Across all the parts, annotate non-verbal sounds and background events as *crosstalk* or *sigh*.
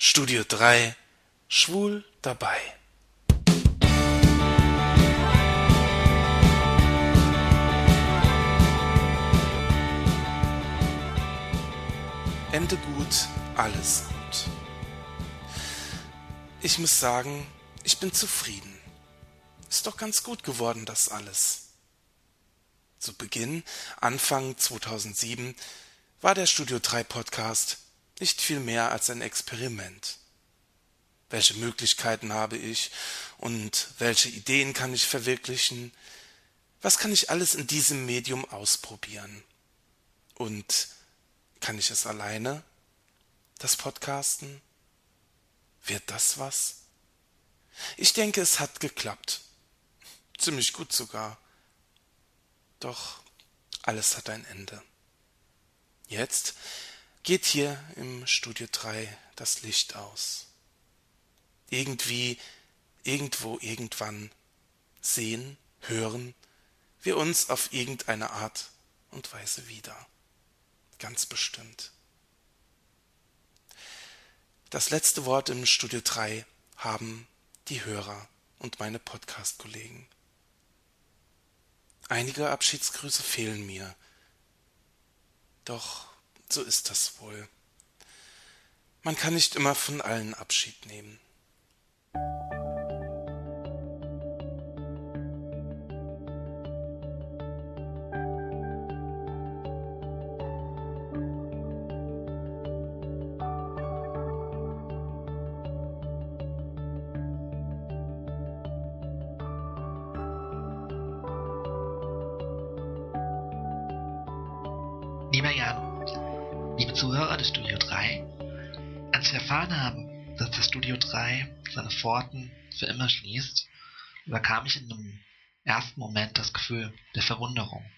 Studio 3 Schwul dabei. Ende gut, alles gut. Ich muss sagen, ich bin zufrieden. Ist doch ganz gut geworden, das alles. Zu Beginn, Anfang 2007, war der Studio 3 Podcast nicht viel mehr als ein Experiment. Welche Möglichkeiten habe ich und welche Ideen kann ich verwirklichen? Was kann ich alles in diesem Medium ausprobieren? Und kann ich es alleine? Das Podcasten? Wird das was? Ich denke, es hat geklappt. Ziemlich gut sogar. Doch alles hat ein Ende. Jetzt geht hier im Studio 3 das Licht aus. Irgendwie, irgendwo, irgendwann sehen, hören wir uns auf irgendeine Art und Weise wieder. Ganz bestimmt. Das letzte Wort im Studio 3 haben die Hörer und meine Podcast-Kollegen. Einige Abschiedsgrüße fehlen mir. Doch so ist das wohl. Man kann nicht immer von allen Abschied nehmen. Lieber Jan, Zuhörer des Studio 3, als wir erfahren haben, dass das Studio 3 seine Pforten für immer schließt, überkam ich in einem ersten Moment das Gefühl der Verwunderung.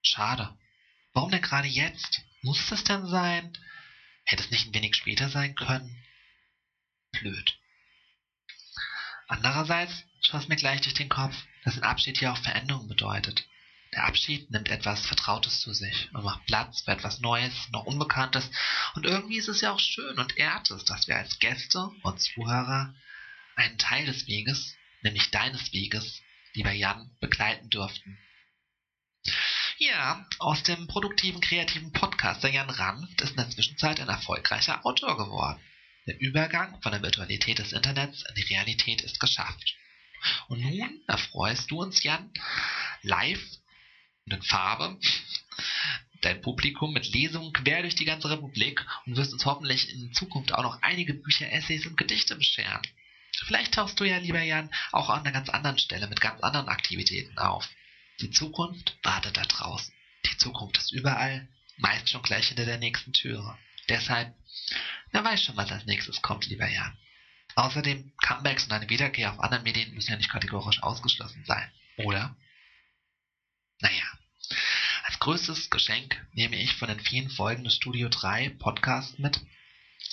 Schade. Warum denn gerade jetzt? Muss das denn sein? Hätte es nicht ein wenig später sein können? Blöd. Andererseits schoss mir gleich durch den Kopf, dass ein Abschied hier auch Veränderung bedeutet. Der Abschied nimmt etwas Vertrautes zu sich und macht Platz für etwas Neues, noch Unbekanntes. Und irgendwie ist es ja auch schön und ehrt es, dass wir als Gäste und Zuhörer einen Teil des Weges, nämlich deines Weges, lieber Jan, begleiten durften. Ja, aus dem produktiven, kreativen Podcaster Jan Ranft ist in der Zwischenzeit ein erfolgreicher Autor geworden. Der Übergang von der Virtualität des Internets in die Realität ist geschafft. Und nun erfreust du uns, Jan, live in Farbe dein Publikum mit Lesungen quer durch die ganze Republik und wirst uns hoffentlich in Zukunft auch noch einige Bücher, Essays und Gedichte bescheren. Vielleicht tauchst du ja, lieber Jan, auch an einer ganz anderen Stelle mit ganz anderen Aktivitäten auf. Die Zukunft wartet da draußen. Die Zukunft ist überall, meist schon gleich hinter der nächsten Türe. Deshalb, wer weiß schon, was als nächstes kommt, lieber Jan. Außerdem, Comebacks und eine Wiederkehr auf anderen Medien müssen ja nicht kategorisch ausgeschlossen sein, oder? Naja, als größtes Geschenk nehme ich von den vielen Folgen des Studio 3 Podcasts mit,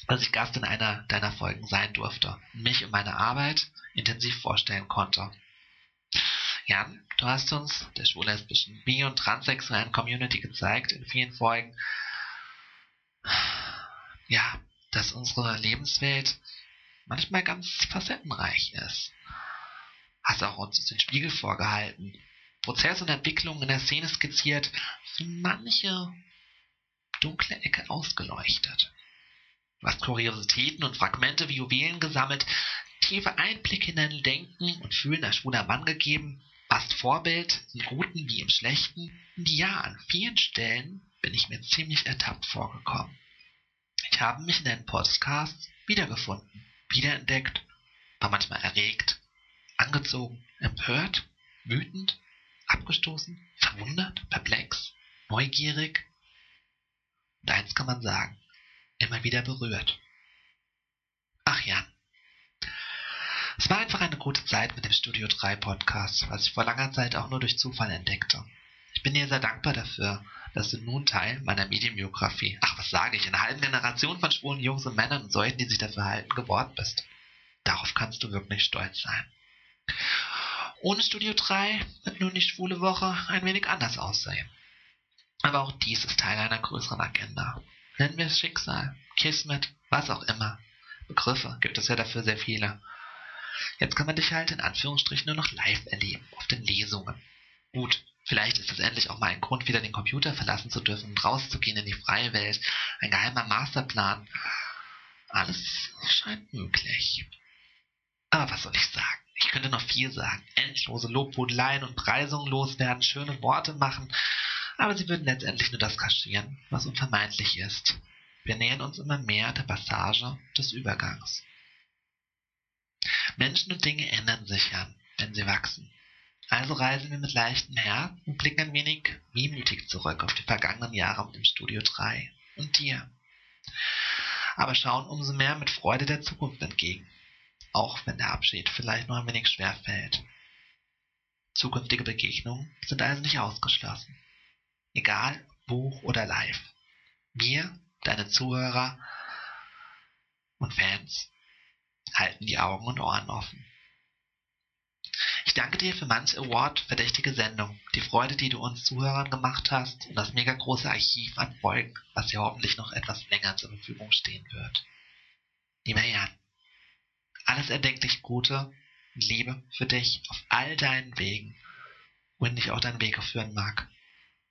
dass ich Gast in einer deiner Folgen sein durfte und mich und meine Arbeit intensiv vorstellen konnte. Jan, du hast uns der schwul-lesbischen, bi- und transsexuellen Community gezeigt in vielen Folgen, ja, dass unsere Lebenswelt manchmal ganz facettenreich ist. Hast auch uns den Spiegel vorgehalten, Prozess und Entwicklung in der Szene skizziert, manche dunkle Ecke ausgeleuchtet. Du hast Kuriositäten und Fragmente wie Juwelen gesammelt, tiefe Einblicke in dein Denken und Fühlen als schwuler Mann gegeben, warst Vorbild im Guten wie im Schlechten. Und ja, an vielen Stellen bin ich mir ziemlich ertappt vorgekommen. Ich habe mich in deinen Podcasts wiedergefunden, wiederentdeckt, war manchmal erregt, angezogen, empört, wütend, abgestoßen, verwundert, perplex, neugierig und eins kann man sagen, immer wieder berührt. Ach Jan, es war einfach eine gute Zeit mit dem Studio 3 Podcast, was ich vor langer Zeit auch nur durch Zufall entdeckte. Ich bin dir sehr dankbar dafür, dass du nun Teil meiner Medienbiografie, ach was sage ich, einer halben Generation von schwulen Jungs und Männern und solchen, die sich dafür halten, geworden bist. Darauf kannst du wirklich stolz sein. Ohne Studio 3 wird nun die schwule Woche ein wenig anders aussehen. Aber auch dies ist Teil einer größeren Agenda. Nennen wir es Schicksal, Kismet, was auch immer. Begriffe gibt es ja dafür sehr viele. Jetzt kann man dich halt in Anführungsstrichen nur noch live erleben, auf den Lesungen. Gut, vielleicht ist es endlich auch mal ein Grund, wieder den Computer verlassen zu dürfen und rauszugehen in die freie Welt. Ein geheimer Masterplan. Alles scheint möglich. Aber was soll ich sagen? Ich könnte noch viel sagen. Endlose Lobhudeleien und Preisungen loswerden, schöne Worte machen. Aber sie würden letztendlich nur das kaschieren, was unvermeidlich ist. Wir nähern uns immer mehr der Passage des Übergangs. Menschen und Dinge ändern sich ja, wenn sie wachsen. Also reisen wir mit leichtem Herz und blicken ein wenig wehmütig zurück auf die vergangenen Jahre mit dem Studio 3 und dir. Aber schauen umso mehr mit Freude der Zukunft entgegen, auch wenn der Abschied vielleicht noch ein wenig schwer fällt. Zukünftige Begegnungen sind also nicht ausgeschlossen. Egal, Buch oder live. Wir, deine Zuhörer und Fans, halten die Augen und Ohren offen. Ich danke dir für manch Award-verdächtige Sendung, die Freude, die du uns Zuhörern gemacht hast und das mega große Archiv an Folgen, was dir hoffentlich noch etwas länger zur Verfügung stehen wird. Lieber Jan, alles erdenklich Gute und Liebe für dich auf all deinen Wegen, wohin dich auch dein Weg führen mag.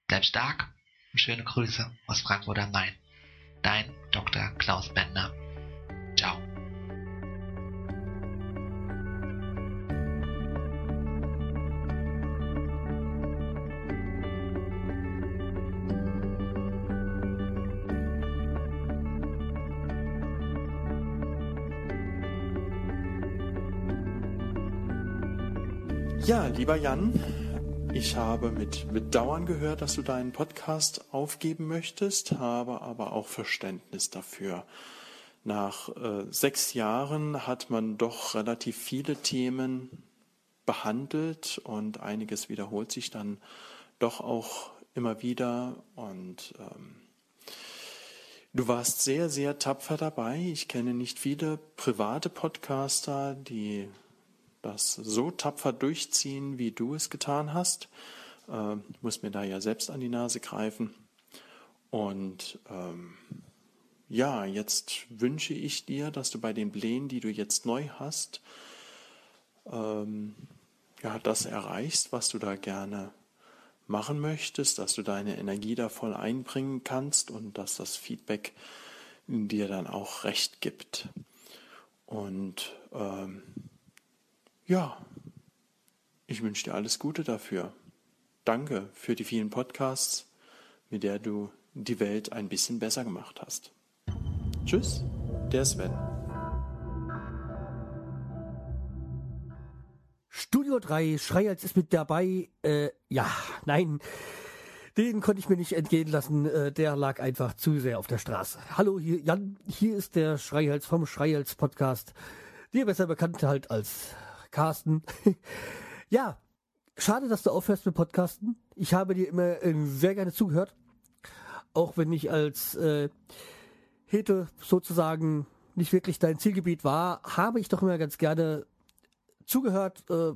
Bleib stark und schöne Grüße aus Frankfurt am Main. Dein Dr. Klaus Bender. Ciao. Ja, lieber Jan, ich habe mit Bedauern gehört, dass du deinen Podcast aufgeben möchtest, habe aber auch Verständnis dafür. Nach äh, sechs Jahren hat man doch relativ viele Themen behandelt und einiges wiederholt sich dann doch auch immer wieder und ähm, Du warst sehr, sehr tapfer dabei. Ich kenne nicht viele private Podcaster, die das so tapfer durchziehen, wie du es getan hast. Ähm, ich muss mir da ja selbst an die Nase greifen. Und ähm, ja, jetzt wünsche ich dir, dass du bei den Plänen, die du jetzt neu hast, ähm, ja, das erreichst, was du da gerne machen möchtest, dass du deine Energie da voll einbringen kannst und dass das Feedback dir dann auch recht gibt. Und ähm, ja, ich wünsche dir alles Gute dafür. Danke für die vielen Podcasts, mit der du die Welt ein bisschen besser gemacht hast. Tschüss, der Sven. Studio 3, Schreihals ist mit dabei. Äh, ja, nein, den konnte ich mir nicht entgehen lassen. Äh, der lag einfach zu sehr auf der Straße. Hallo, hier, Jan, hier ist der Schreihals vom Schreihals Podcast. Dir besser bekannt halt als Carsten. *laughs* ja, schade, dass du aufhörst mit Podcasten. Ich habe dir immer äh, sehr gerne zugehört. Auch wenn ich als äh, Hete sozusagen nicht wirklich dein Zielgebiet war, habe ich doch immer ganz gerne zugehört, äh,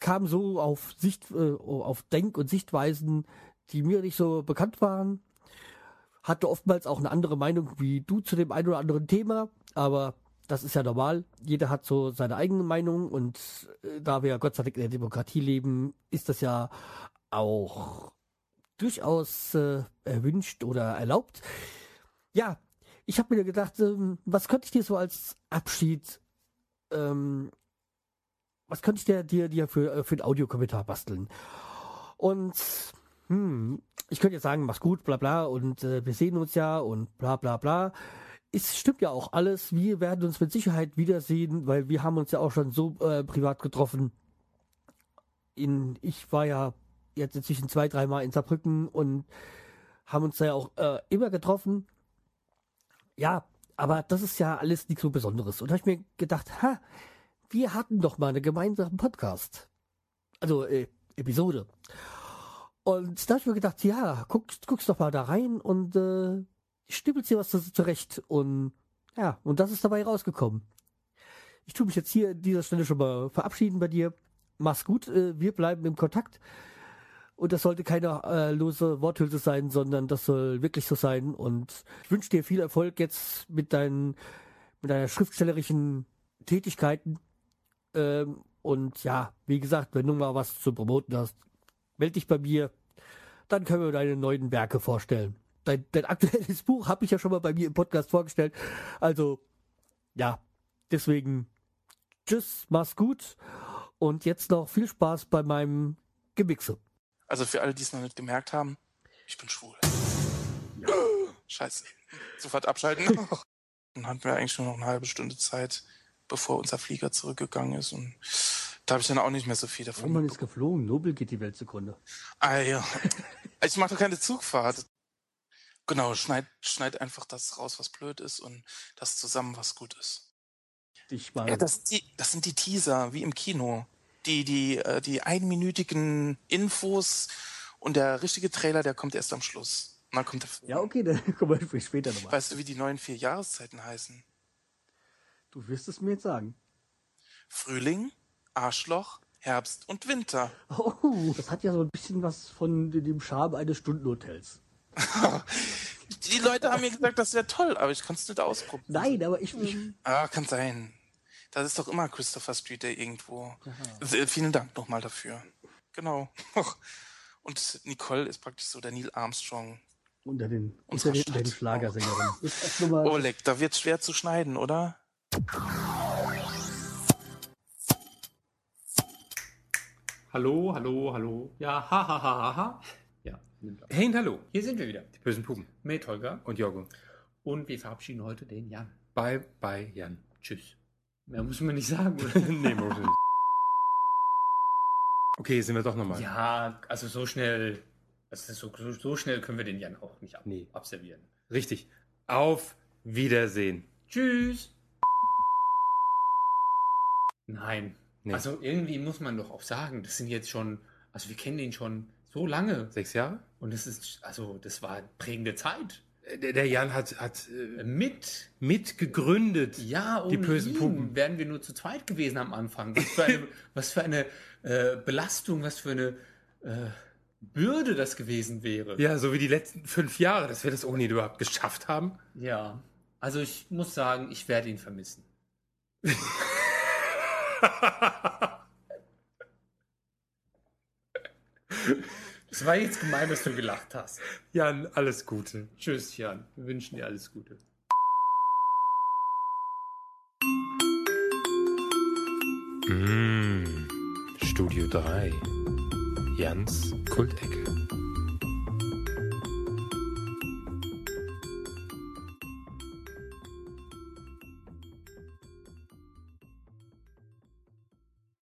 kam so auf Sicht, äh, auf Denk- und Sichtweisen, die mir nicht so bekannt waren. Hatte oftmals auch eine andere Meinung wie du zu dem einen oder anderen Thema, aber das ist ja normal. Jeder hat so seine eigene Meinung und äh, da wir Gott sei Dank in der Demokratie leben, ist das ja auch durchaus äh, erwünscht oder erlaubt. Ja, ich habe mir gedacht, ähm, was könnte ich dir so als Abschied, ähm, was könnte ich dir, dir, dir für, äh, für einen Audiokommentar basteln? Und hm, ich könnte jetzt sagen, mach's gut, bla bla, und äh, wir sehen uns ja und bla bla bla es stimmt ja auch alles. Wir werden uns mit Sicherheit wiedersehen, weil wir haben uns ja auch schon so äh, privat getroffen. In, ich war ja jetzt inzwischen zwei, dreimal in Saarbrücken und haben uns da ja auch äh, immer getroffen. Ja, aber das ist ja alles nichts so Besonderes. Und da habe ich mir gedacht, ha, wir hatten doch mal einen gemeinsamen Podcast. Also äh, Episode. Und da habe ich mir gedacht, ja, guck, guckst doch mal da rein und äh, stippelt sie was zurecht und ja, und das ist dabei rausgekommen. Ich tue mich jetzt hier an dieser Stelle schon mal verabschieden bei dir. Mach's gut, äh, wir bleiben im Kontakt. Und das sollte keine äh, lose Worthülse sein, sondern das soll wirklich so sein. Und ich wünsche dir viel Erfolg jetzt mit deinen mit deiner schriftstellerischen Tätigkeiten. Ähm, und ja, wie gesagt, wenn du mal was zu promoten hast, melde dich bei mir. Dann können wir deine neuen Werke vorstellen. Dein, dein aktuelles Buch habe ich ja schon mal bei mir im Podcast vorgestellt. Also, ja, deswegen tschüss, mach's gut. Und jetzt noch viel Spaß bei meinem Gemixe. Also für alle, die es noch nicht gemerkt haben, ich bin schwul. Ja. *gasps* Scheiße. Sofort abschalten. *laughs* Dann hatten wir eigentlich nur noch eine halbe Stunde Zeit, bevor unser Flieger zurückgegangen ist. Und da habe ich dann auch nicht mehr so viel davon. man ist geflogen, Nobel geht die Welt zugrunde. Ah ja. Ich mache doch keine Zugfahrt. Genau, schneid, schneid einfach das raus, was blöd ist und das zusammen, was gut ist. Ich mal. Ja, das, die, das sind die Teaser, wie im Kino. Die, die, äh, die einminütigen Infos und der richtige Trailer, der kommt erst am Schluss. Und dann kommt der. Ja, okay, *laughs* dann kommen wir später nochmal. Weißt du, wie die neuen vier Jahreszeiten heißen? Du wirst es mir jetzt sagen. Frühling, Arschloch, Herbst und Winter. Oh, das hat ja so ein bisschen was von dem Charme eines Stundenhotels. *laughs* die Leute haben mir gesagt, das wäre toll, aber ich kann es nicht ausprobieren. Nein, aber ich, ich. Ah, kann sein. Das ist doch immer Christopher Street, der irgendwo. Äh, vielen Dank nochmal dafür. Genau. *laughs* Und Nicole ist praktisch so der Neil Armstrong. Unter den, unter den, den. Schlagersängerinnen. Mal- Oleg, da wird's schwer zu schneiden, oder? Hallo, hallo, hallo. Ja, ha, ha, ha, ha, ha. Ja, nimmt auf. Hey und hallo, hier sind wir wieder. Die bösen Pupen. Mit Holger und Jorgo. Und wir verabschieden heute den Jan. Bye, bye, Jan. Tschüss. Mehr muss man nicht sagen, oder? *laughs* nee, muss ich nicht. Okay, sind wir doch nochmal. Ja, also so schnell, also so, so, so schnell können wir den Jan auch nicht ab, Nee. abservieren. Richtig. Auf Wiedersehen. Tschüss. Nein. Nee. Also irgendwie muss man doch auch sagen, das sind jetzt schon, also wir kennen ihn schon so lange. Sechs Jahre? Und das ist, also das war prägende Zeit. Äh, Der, der Jan hat, hat äh, Mit mitgegründet. Ja, Die ohne bösen ihn wären wir nur zu zweit gewesen am Anfang. Was für eine, *laughs* was für eine äh, Belastung, was für eine äh, Bürde das gewesen wäre. Ja, so wie die letzten fünf Jahre, dass wir das ohne ihn überhaupt geschafft haben. Ja. Also ich muss sagen, ich werde ihn vermissen. *laughs* Es war jetzt gemein, dass du gelacht hast. Jan, alles Gute. Tschüss, Jan. Wir wünschen dir alles Gute. Mmh, Studio 3. Jans Kultecke.